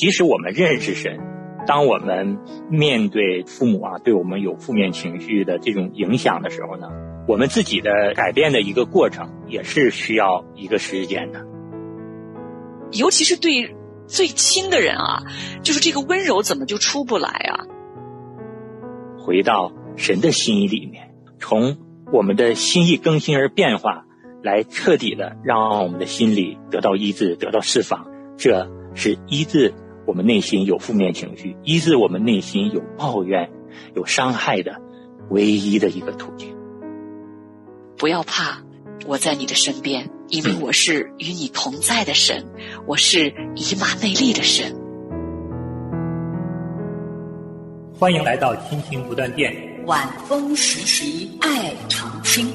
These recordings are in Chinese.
即使我们认识神，当我们面对父母啊对我们有负面情绪的这种影响的时候呢，我们自己的改变的一个过程也是需要一个时间的。尤其是对最亲的人啊，就是这个温柔怎么就出不来啊？回到神的心意里面，从我们的心意更新而变化，来彻底的让我们的心里得到医治，得到释放。这是医治我们内心有负面情绪、医治我们内心有抱怨、有伤害的唯一的一个途径。不要怕，我在你的身边，因为我是与你同在的神，我是以马内利的神。欢迎来到亲情不断电，晚风习习，爱常青。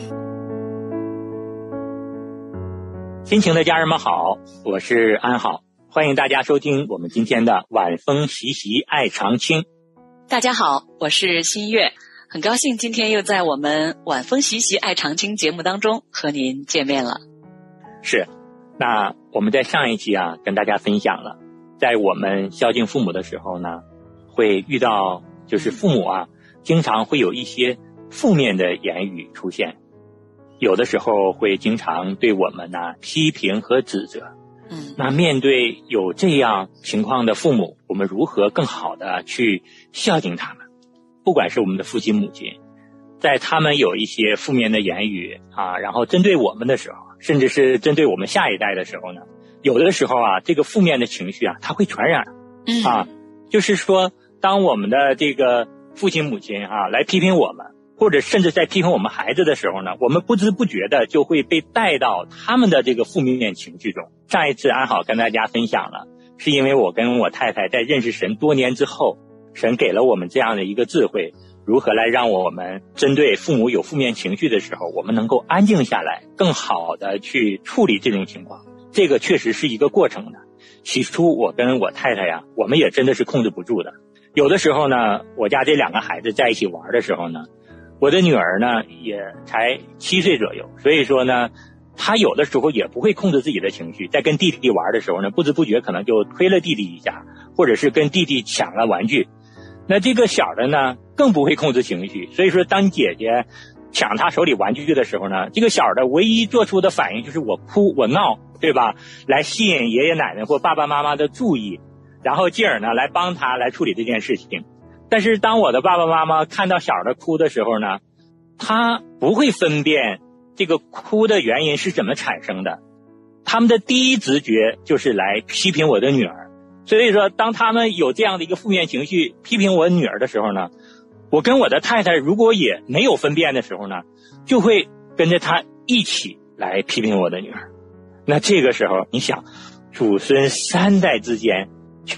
亲情的家人们好，我是安好，欢迎大家收听我们今天的晚风习习，爱长青。大家好，我是新月，很高兴今天又在我们晚风习习，爱长青节目当中和您见面了。是，那我们在上一期啊，跟大家分享了，在我们孝敬父母的时候呢，会遇到。就是父母啊，经常会有一些负面的言语出现，有的时候会经常对我们呢批评和指责。嗯，那面对有这样情况的父母，我们如何更好的去孝敬他们？不管是我们的父亲母亲，在他们有一些负面的言语啊，然后针对我们的时候，甚至是针对我们下一代的时候呢，有的时候啊，这个负面的情绪啊，它会传染。嗯啊，就是说。当我们的这个父亲母亲啊来批评我们，或者甚至在批评我们孩子的时候呢，我们不知不觉的就会被带到他们的这个负面情绪中。上一次安好跟大家分享了，是因为我跟我太太在认识神多年之后，神给了我们这样的一个智慧，如何来让我们针对父母有负面情绪的时候，我们能够安静下来，更好的去处理这种情况。这个确实是一个过程的。起初我跟我太太呀，我们也真的是控制不住的。有的时候呢，我家这两个孩子在一起玩的时候呢，我的女儿呢也才七岁左右，所以说呢，她有的时候也不会控制自己的情绪，在跟弟弟玩的时候呢，不知不觉可能就推了弟弟一下，或者是跟弟弟抢了玩具。那这个小的呢，更不会控制情绪，所以说当姐姐抢他手里玩具的时候呢，这个小的唯一做出的反应就是我哭我闹，对吧？来吸引爷爷奶奶或爸爸妈妈的注意。然后进而呢来帮他来处理这件事情，但是当我的爸爸妈妈看到小的哭的时候呢，他不会分辨这个哭的原因是怎么产生的，他们的第一直觉就是来批评我的女儿。所以说，当他们有这样的一个负面情绪批评我女儿的时候呢，我跟我的太太如果也没有分辨的时候呢，就会跟着他一起来批评我的女儿。那这个时候，你想，祖孙三代之间。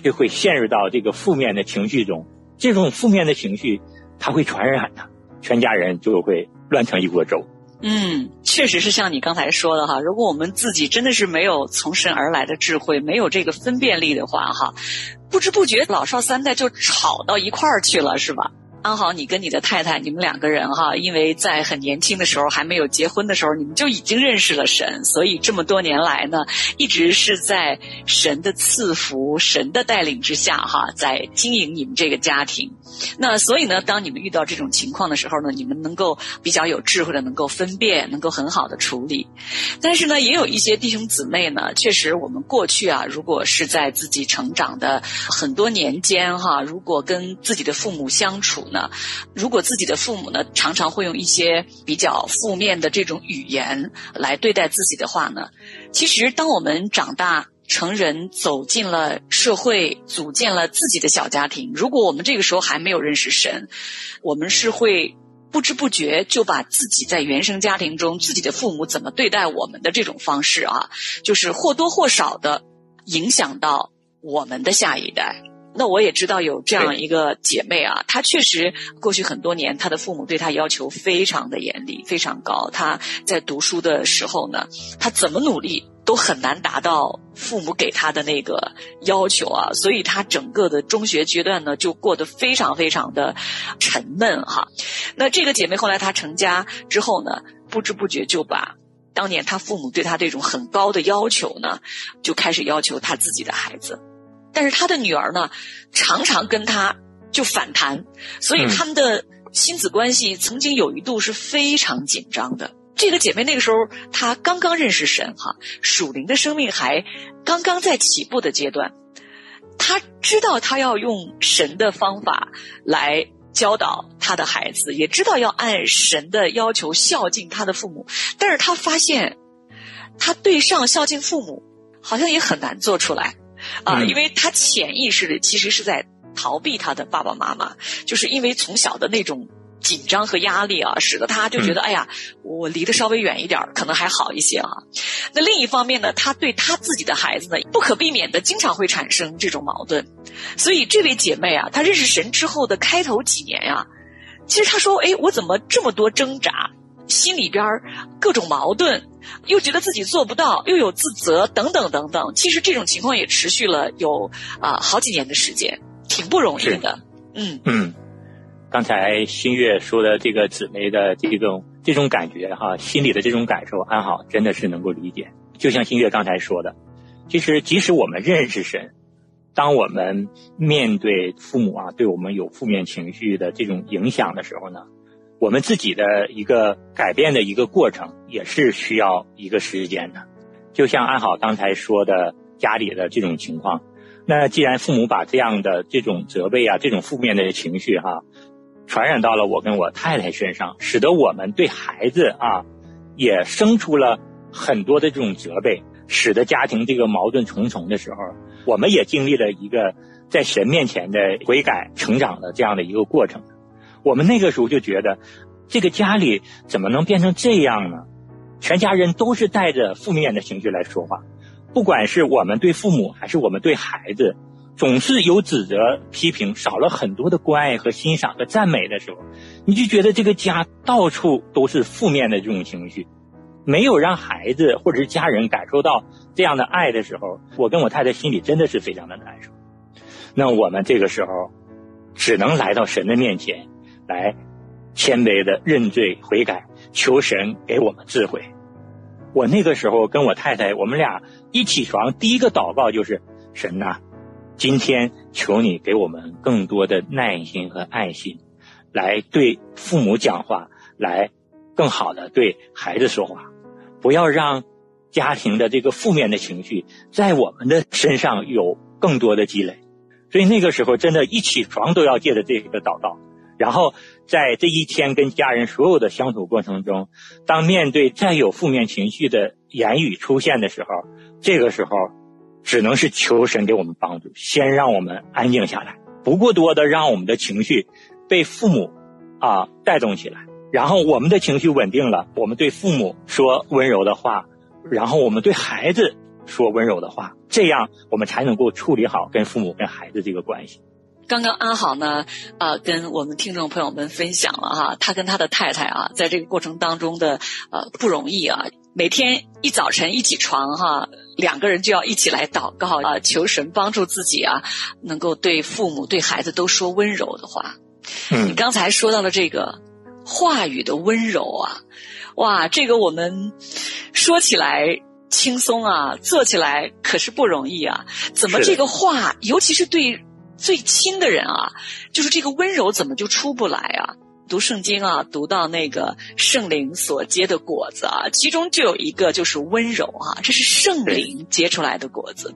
就会陷入到这个负面的情绪中，这种负面的情绪，它会传染的，全家人就会乱成一锅粥。嗯，确实是像你刚才说的哈，如果我们自己真的是没有从神而来的智慧，没有这个分辨力的话哈，不知不觉老少三代就吵到一块儿去了，是吧？安好你跟你的太太，你们两个人哈，因为在很年轻的时候还没有结婚的时候，你们就已经认识了神，所以这么多年来呢，一直是在神的赐福、神的带领之下哈，在经营你们这个家庭。那所以呢，当你们遇到这种情况的时候呢，你们能够比较有智慧的能够分辨，能够很好的处理。但是呢，也有一些弟兄姊妹呢，确实我们过去啊，如果是在自己成长的很多年间哈，如果跟自己的父母相处呢。如果自己的父母呢，常常会用一些比较负面的这种语言来对待自己的话呢，其实当我们长大成人，走进了社会，组建了自己的小家庭，如果我们这个时候还没有认识神，我们是会不知不觉就把自己在原生家庭中自己的父母怎么对待我们的这种方式啊，就是或多或少的影响到我们的下一代。那我也知道有这样一个姐妹啊，她确实过去很多年，她的父母对她要求非常的严厉，非常高。她在读书的时候呢，她怎么努力都很难达到父母给她的那个要求啊，所以她整个的中学阶段呢，就过得非常非常的沉闷哈。那这个姐妹后来她成家之后呢，不知不觉就把当年她父母对她这种很高的要求呢，就开始要求她自己的孩子。但是他的女儿呢，常常跟他就反弹，所以他们的亲子关系曾经有一度是非常紧张的。这个姐妹那个时候她刚刚认识神哈，属灵的生命还刚刚在起步的阶段，她知道她要用神的方法来教导她的孩子，也知道要按神的要求孝敬她的父母，但是她发现，她对上孝敬父母好像也很难做出来啊，因为他潜意识里其实是在逃避他的爸爸妈妈，就是因为从小的那种。紧张和压力啊，使得他就觉得，哎呀，我离得稍微远一点可能还好一些啊。那另一方面呢，他对他自己的孩子呢，不可避免的经常会产生这种矛盾。所以这位姐妹啊，她认识神之后的开头几年呀，其实她说，哎，我怎么这么多挣扎，心里边各种矛盾，又觉得自己做不到，又有自责等等等等。其实这种情况也持续了有啊好几年的时间，挺不容易的。嗯嗯。刚才新月说的这个姊妹的这种这种感觉哈，心里的这种感受，安好真的是能够理解。就像新月刚才说的，其实即使我们认识神，当我们面对父母啊对我们有负面情绪的这种影响的时候呢，我们自己的一个改变的一个过程也是需要一个时间的。就像安好刚才说的家里的这种情况，那既然父母把这样的这种责备啊，这种负面的情绪哈。传染到了我跟我太太身上，使得我们对孩子啊，也生出了很多的这种责备，使得家庭这个矛盾重重的时候，我们也经历了一个在神面前的悔改、成长的这样的一个过程。我们那个时候就觉得，这个家里怎么能变成这样呢？全家人都是带着负面的情绪来说话，不管是我们对父母，还是我们对孩子。总是有指责、批评，少了很多的关爱和欣赏和赞美的时候，你就觉得这个家到处都是负面的这种情绪，没有让孩子或者是家人感受到这样的爱的时候，我跟我太太心里真的是非常的难受。那我们这个时候只能来到神的面前，来谦卑的认罪悔改，求神给我们智慧。我那个时候跟我太太，我们俩一起床第一个祷告就是神呐。今天求你给我们更多的耐心和爱心，来对父母讲话，来更好的对孩子说话，不要让家庭的这个负面的情绪在我们的身上有更多的积累。所以那个时候真的，一起床都要借着这个祷告，然后在这一天跟家人所有的相处过程中，当面对再有负面情绪的言语出现的时候，这个时候。只能是求神给我们帮助，先让我们安静下来，不过多的让我们的情绪被父母啊带动起来，然后我们的情绪稳定了，我们对父母说温柔的话，然后我们对孩子说温柔的话，这样我们才能够处理好跟父母跟孩子这个关系。刚刚安好呢，啊，跟我们听众朋友们分享了哈，他跟他的太太啊，在这个过程当中的呃不容易啊，每天一早晨一起床哈。两个人就要一起来祷告啊，求神帮助自己啊，能够对父母、对孩子都说温柔的话。嗯，你刚才说到了这个话语的温柔啊，哇，这个我们说起来轻松啊，做起来可是不容易啊。怎么这个话，尤其是对最亲的人啊，就是这个温柔怎么就出不来啊？读圣经啊，读到那个圣灵所结的果子啊，其中就有一个就是温柔啊，这是圣灵结出来的果子。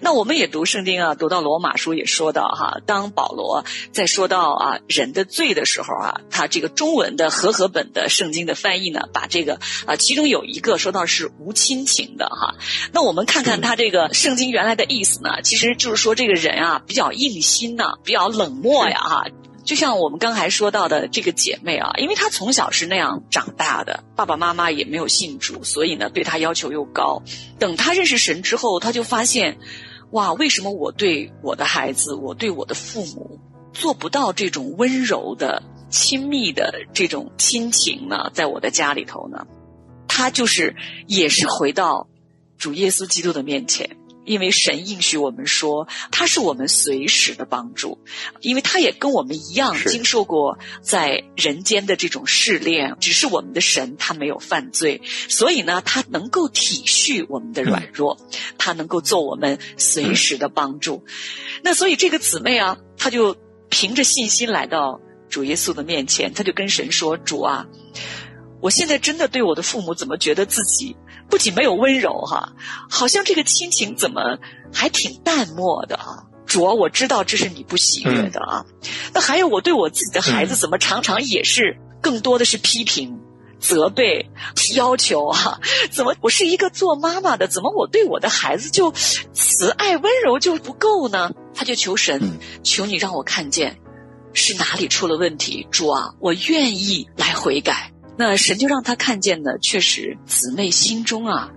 那我们也读圣经啊，读到罗马书也说到哈，当保罗在说到啊人的罪的时候啊，他这个中文的和合本的圣经的翻译呢，把这个啊其中有一个说到是无亲情的哈。那我们看看他这个圣经原来的意思呢，其实就是说这个人啊比较硬心呐，比较冷漠呀哈。就像我们刚才说到的这个姐妹啊，因为她从小是那样长大的，爸爸妈妈也没有信主，所以呢对她要求又高。等她认识神之后，她就发现，哇，为什么我对我的孩子，我对我的父母做不到这种温柔的、亲密的这种亲情呢？在我的家里头呢，她就是也是回到主耶稣基督的面前，因为神应许我们说，他是我们随时的帮助，因为他也跟我们一样经受过在人间的这种试炼，只是我们的神他没有犯罪，所以呢，他能够体恤我们的软弱，他能够做我们随时的帮助。那所以这个姊妹啊，她就凭着信心来到主耶稣的面前，她就跟神说：“主啊，我现在真的对我的父母怎么觉得自己？”不仅没有温柔哈，好像这个亲情怎么还挺淡漠的啊？主要我知道这是你不喜悦的啊。那还有我对我自己的孩子怎么常常也是更多的是批评、责备、要求啊？怎么我是一个做妈妈的，怎么我对我的孩子就慈爱温柔就不够呢？他就求神，求你让我看见是哪里出了问题。主啊，我愿意来悔改。那神就让他看见呢，确实姊妹心中啊，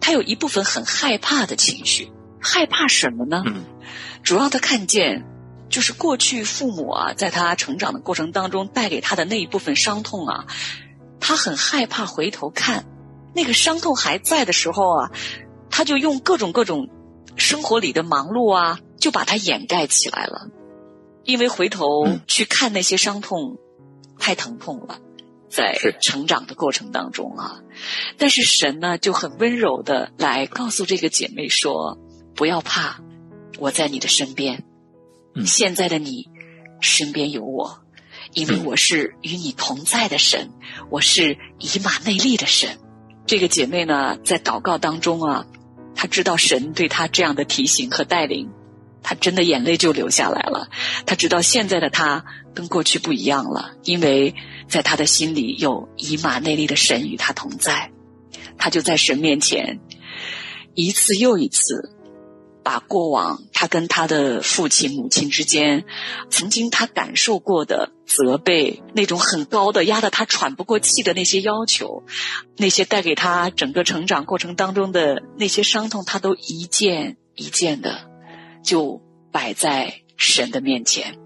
他有一部分很害怕的情绪，害怕什么呢？主要他看见，就是过去父母啊，在他成长的过程当中带给他的那一部分伤痛啊，他很害怕回头看，那个伤痛还在的时候啊，他就用各种各种生活里的忙碌啊，就把它掩盖起来了，因为回头去看那些伤痛，太疼痛了。在成长的过程当中啊，但是神呢就很温柔的来告诉这个姐妹说：“不要怕，我在你的身边。现在的你身边有我，因为我是与你同在的神，我是以马内利的神。”这个姐妹呢在祷告当中啊，她知道神对她这样的提醒和带领，她真的眼泪就流下来了。她知道现在的她跟过去不一样了，因为。在他的心里有以马内利的神与他同在，他就在神面前一次又一次把过往他跟他的父亲母亲之间曾经他感受过的责备，那种很高的压得他喘不过气的那些要求，那些带给他整个成长过程当中的那些伤痛，他都一件一件的就摆在神的面前。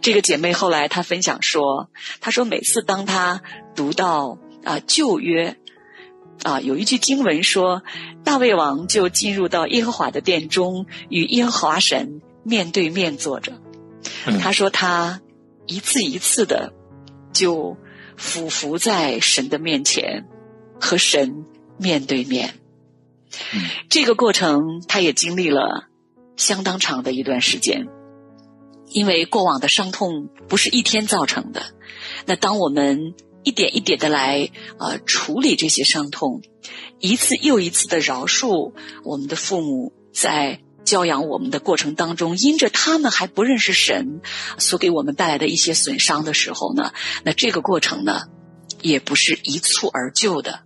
这个姐妹后来她分享说：“她说每次当她读到啊旧约啊有一句经文说，大卫王就进入到耶和华的殿中，与耶和华神面对面坐着。她说她一次一次的就俯伏在神的面前，和神面对面。这个过程，她也经历了相当长的一段时间。”因为过往的伤痛不是一天造成的，那当我们一点一点的来呃处理这些伤痛，一次又一次的饶恕我们的父母在教养我们的过程当中，因着他们还不认识神所给我们带来的一些损伤的时候呢，那这个过程呢也不是一蹴而就的，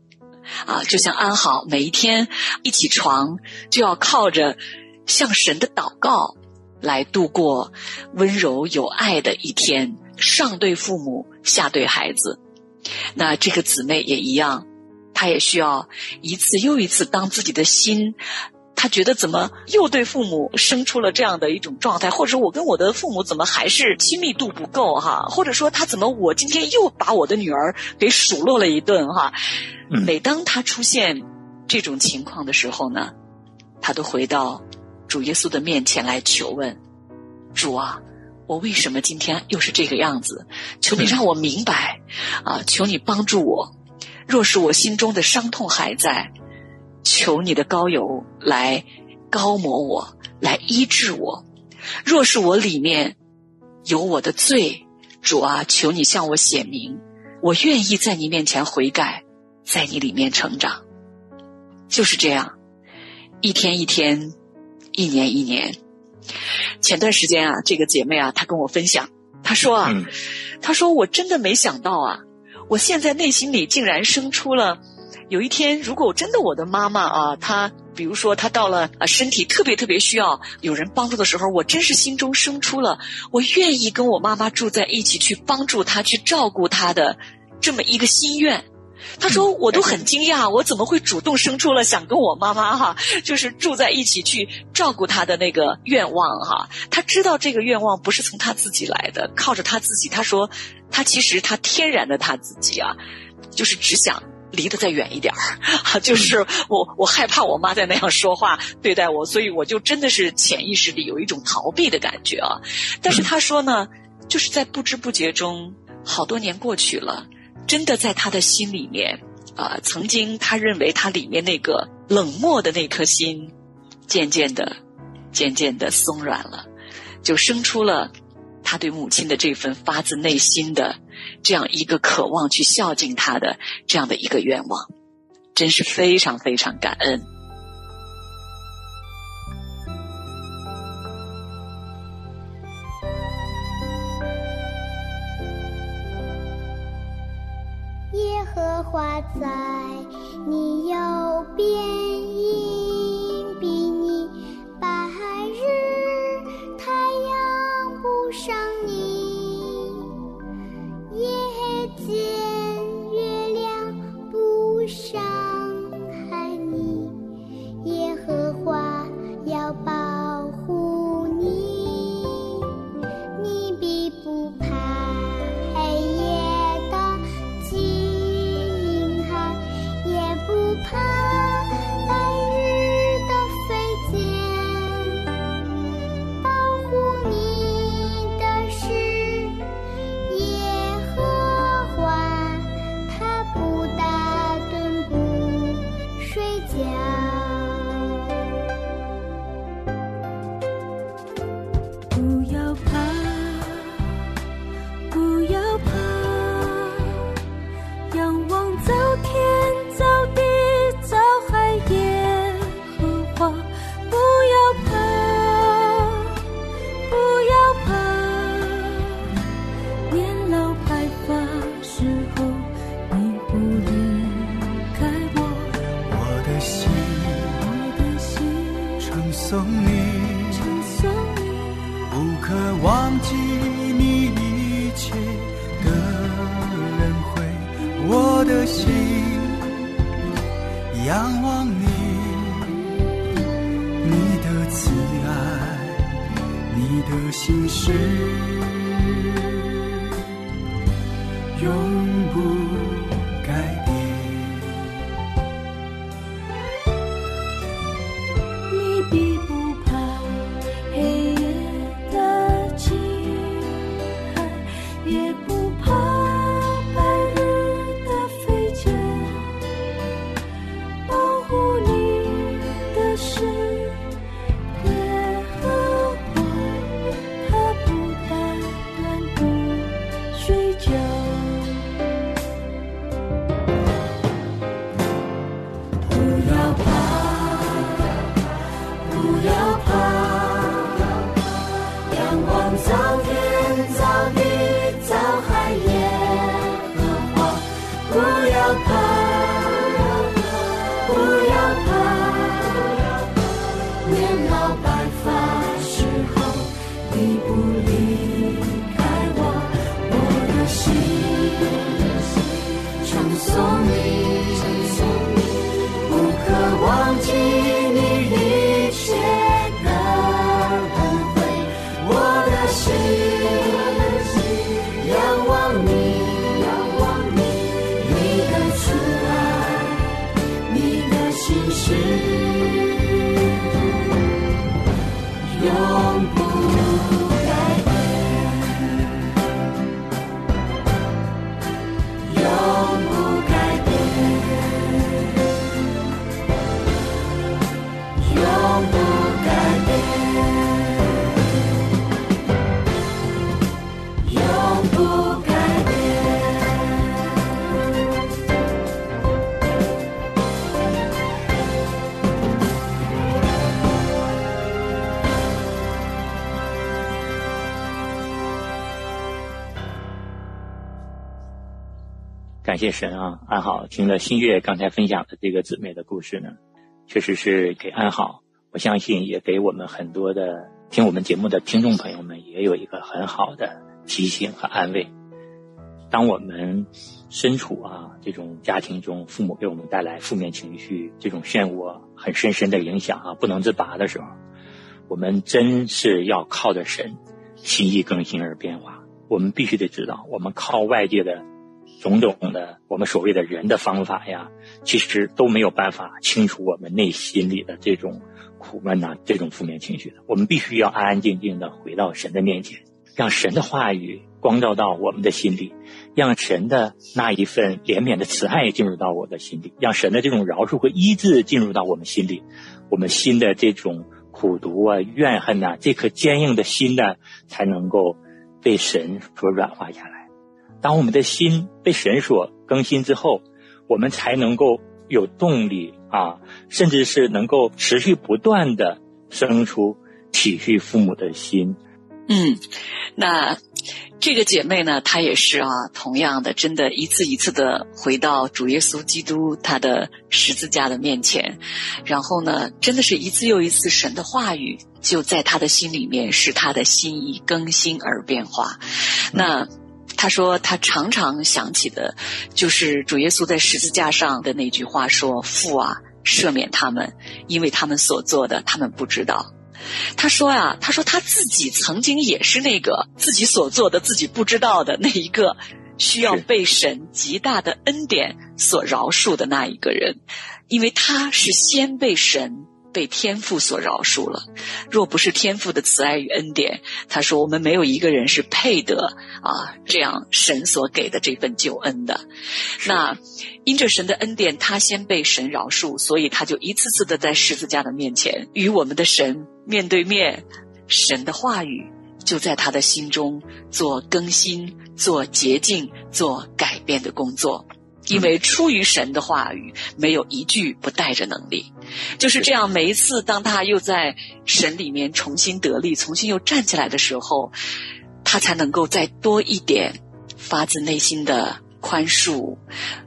啊，就像安好每一天一起床就要靠着向神的祷告。来度过温柔有爱的一天，上对父母，下对孩子。那这个姊妹也一样，她也需要一次又一次，当自己的心，她觉得怎么又对父母生出了这样的一种状态，或者说我跟我的父母怎么还是亲密度不够哈？或者说他怎么我今天又把我的女儿给数落了一顿哈？每当他出现这种情况的时候呢，他都回到。主耶稣的面前来求问，主啊，我为什么今天又是这个样子？求你让我明白，啊，求你帮助我。若是我心中的伤痛还在，求你的膏油来高抹我，来医治我。若是我里面有我的罪，主啊，求你向我显明，我愿意在你面前悔改，在你里面成长。就是这样，一天一天。一年一年，前段时间啊，这个姐妹啊，她跟我分享，她说啊，她说我真的没想到啊，我现在内心里竟然生出了，有一天如果真的我的妈妈啊，她比如说她到了啊身体特别特别需要有人帮助的时候，我真是心中生出了我愿意跟我妈妈住在一起去帮助她去照顾她的这么一个心愿。他说：“我都很惊讶，我怎么会主动生出了想跟我妈妈哈，就是住在一起去照顾她的那个愿望哈？他知道这个愿望不是从他自己来的，靠着他自己。他说，他其实他天然的他自己啊，就是只想离得再远一点儿，就是我我害怕我妈再那样说话对待我，所以我就真的是潜意识里有一种逃避的感觉啊。但是他说呢，就是在不知不觉中，好多年过去了，真的在他的心里面啊，曾经他认为他里面那个冷漠的那颗心，渐渐的、渐渐的松软了，就生出了他对母亲的这份发自内心的。这样一个渴望去孝敬他的这样的一个愿望，真是非常非常感恩。刻画在你右边。一感谢神啊，安好听了新月刚才分享的这个姊妹的故事呢，确实是给安好，我相信也给我们很多的听我们节目的听众朋友们也有一个很好的提醒和安慰。当我们身处啊这种家庭中，父母给我们带来负面情绪，这种漩涡很深深的影响啊，不能自拔的时候，我们真是要靠着神，心意更新而变化。我们必须得知道，我们靠外界的。种种的我们所谓的人的方法呀，其实都没有办法清除我们内心里的这种苦闷呐、这种负面情绪的。我们必须要安安静静的回到神的面前，让神的话语光照到我们的心里，让神的那一份怜悯的慈爱进入到我的心里，让神的这种饶恕和医治进入到我们心里，我们心的这种苦毒啊、怨恨呐、这颗坚硬的心呢，才能够被神所软化下来。当我们的心被神所更新之后，我们才能够有动力啊，甚至是能够持续不断的生出体恤父母的心。嗯，那这个姐妹呢，她也是啊，同样的，真的一次一次的回到主耶稣基督他的十字架的面前，然后呢，真的是一次又一次神的话语就在他的心里面，使他的心意更新而变化。那。他说，他常常想起的，就是主耶稣在十字架上的那句话：“说父啊，赦免他们，因为他们所做的，他们不知道。”他说啊，他说他自己曾经也是那个自己所做的自己不知道的那一个，需要被神极大的恩典所饶恕的那一个人，因为他是先被神。被天父所饶恕了，若不是天父的慈爱与恩典，他说我们没有一个人是配得啊这样神所给的这份救恩的。那因着神的恩典，他先被神饶恕，所以他就一次次的在十字架的面前与我们的神面对面，神的话语就在他的心中做更新、做洁净、做改变的工作。因为出于神的话语，没有一句不带着能力，就是这样。每一次当他又在神里面重新得力、重新又站起来的时候，他才能够再多一点发自内心的宽恕、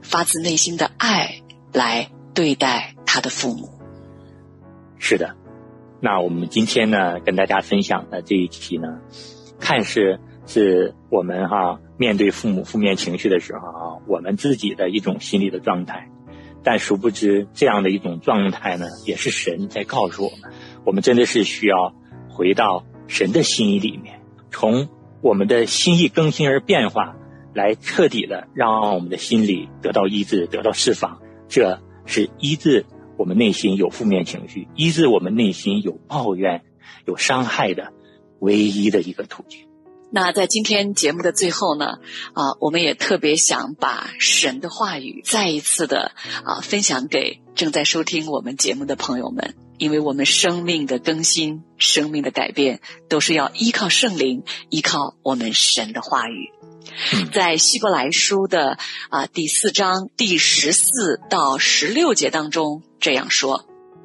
发自内心的爱来对待他的父母。是的，那我们今天呢，跟大家分享的这一期呢，看似是我们哈。面对父母负面情绪的时候啊，我们自己的一种心理的状态，但殊不知这样的一种状态呢，也是神在告诉我们，我们真的是需要回到神的心意里面，从我们的心意更新而变化，来彻底的让我们的心理得到医治、得到释放。这是医治我们内心有负面情绪、医治我们内心有抱怨、有伤害的唯一的一个途径。那在今天节目的最后呢，啊，我们也特别想把神的话语再一次的啊分享给正在收听我们节目的朋友们，因为我们生命的更新、生命的改变，都是要依靠圣灵，依靠我们神的话语。在希伯来书的啊第四章第十四到十六节当中这样说。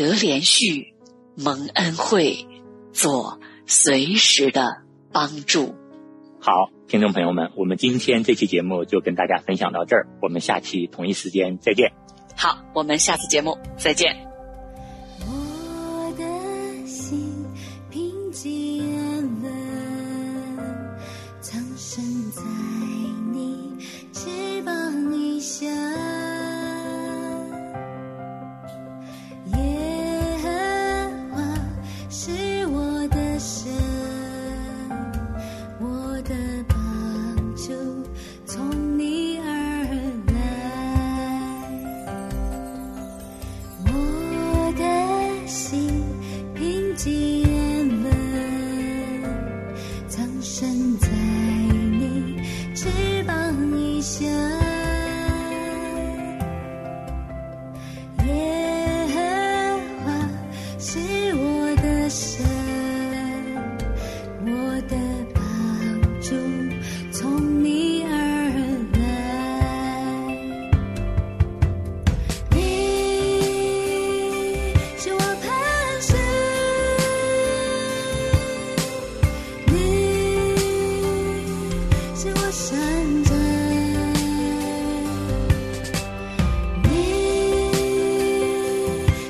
得连续蒙恩惠，做随时的帮助。好，听众朋友们，我们今天这期节目就跟大家分享到这儿，我们下期同一时间再见。好，我们下次节目再见。我的心平静安稳，藏身在你翅膀以下。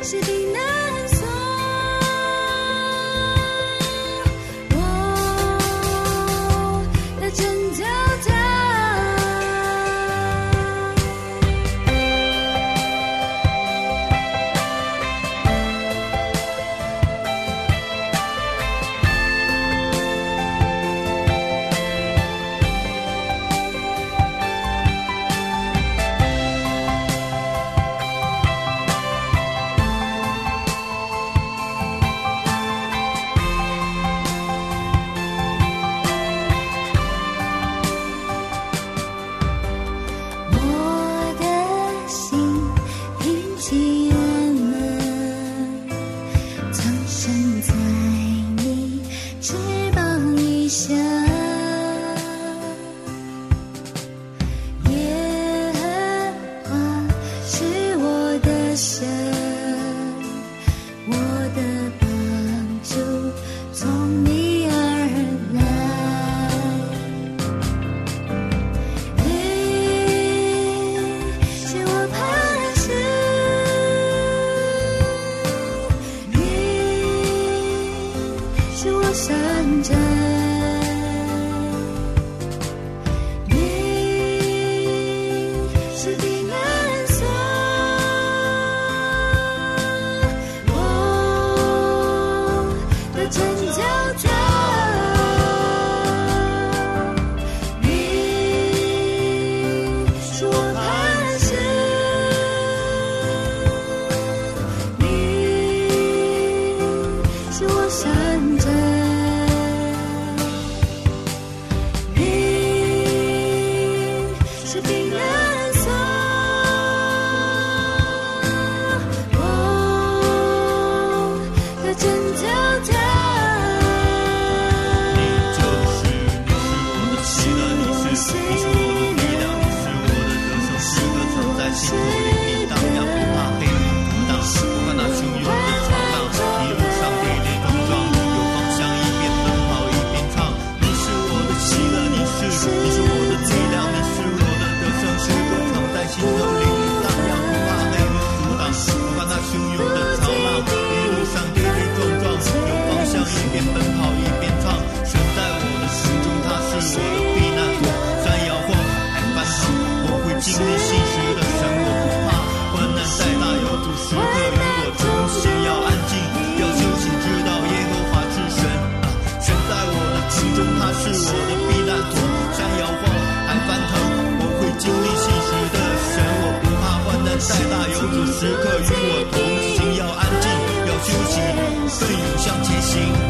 she 向前行。